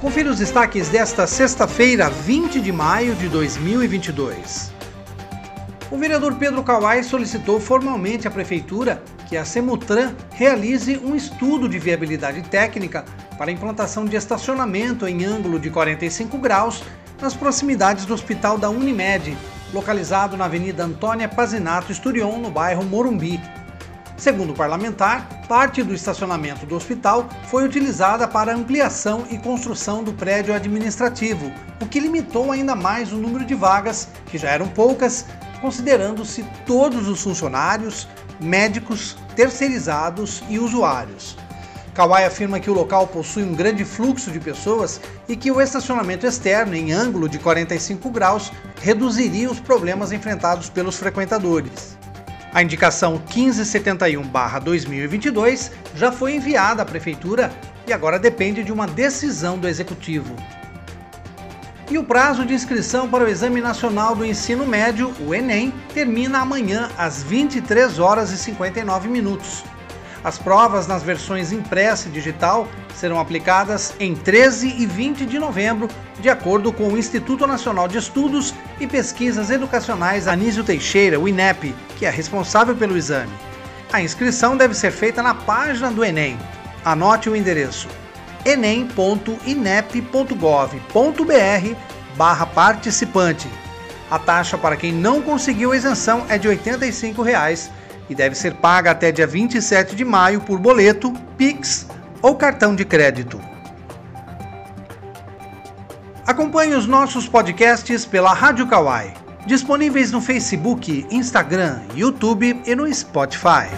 Confira os destaques desta sexta-feira, 20 de maio de 2022. O vereador Pedro Kawai solicitou formalmente à Prefeitura que a Semutran realize um estudo de viabilidade técnica para a implantação de estacionamento em ângulo de 45 graus nas proximidades do Hospital da Unimed, localizado na Avenida Antônia Pazinato Esturion, no bairro Morumbi, Segundo o parlamentar, parte do estacionamento do hospital foi utilizada para ampliação e construção do prédio administrativo, o que limitou ainda mais o número de vagas, que já eram poucas, considerando-se todos os funcionários, médicos, terceirizados e usuários. Kawai afirma que o local possui um grande fluxo de pessoas e que o estacionamento externo em ângulo de 45 graus reduziria os problemas enfrentados pelos frequentadores. A indicação 1571-2022 já foi enviada à Prefeitura e agora depende de uma decisão do Executivo. E o prazo de inscrição para o Exame Nacional do Ensino Médio, o Enem, termina amanhã às 23 horas e 59 minutos. As provas nas versões impressa e digital serão aplicadas em 13 e 20 de novembro, de acordo com o Instituto Nacional de Estudos e Pesquisas Educacionais Anísio Teixeira, o INEP, que é responsável pelo exame. A inscrição deve ser feita na página do Enem. Anote o endereço enem.inep.gov.br barra participante. A taxa para quem não conseguiu a isenção é de 85 reais e deve ser paga até dia 27 de maio por boleto, Pix ou cartão de crédito. Acompanhe os nossos podcasts pela Rádio Kawai, disponíveis no Facebook, Instagram, YouTube e no Spotify.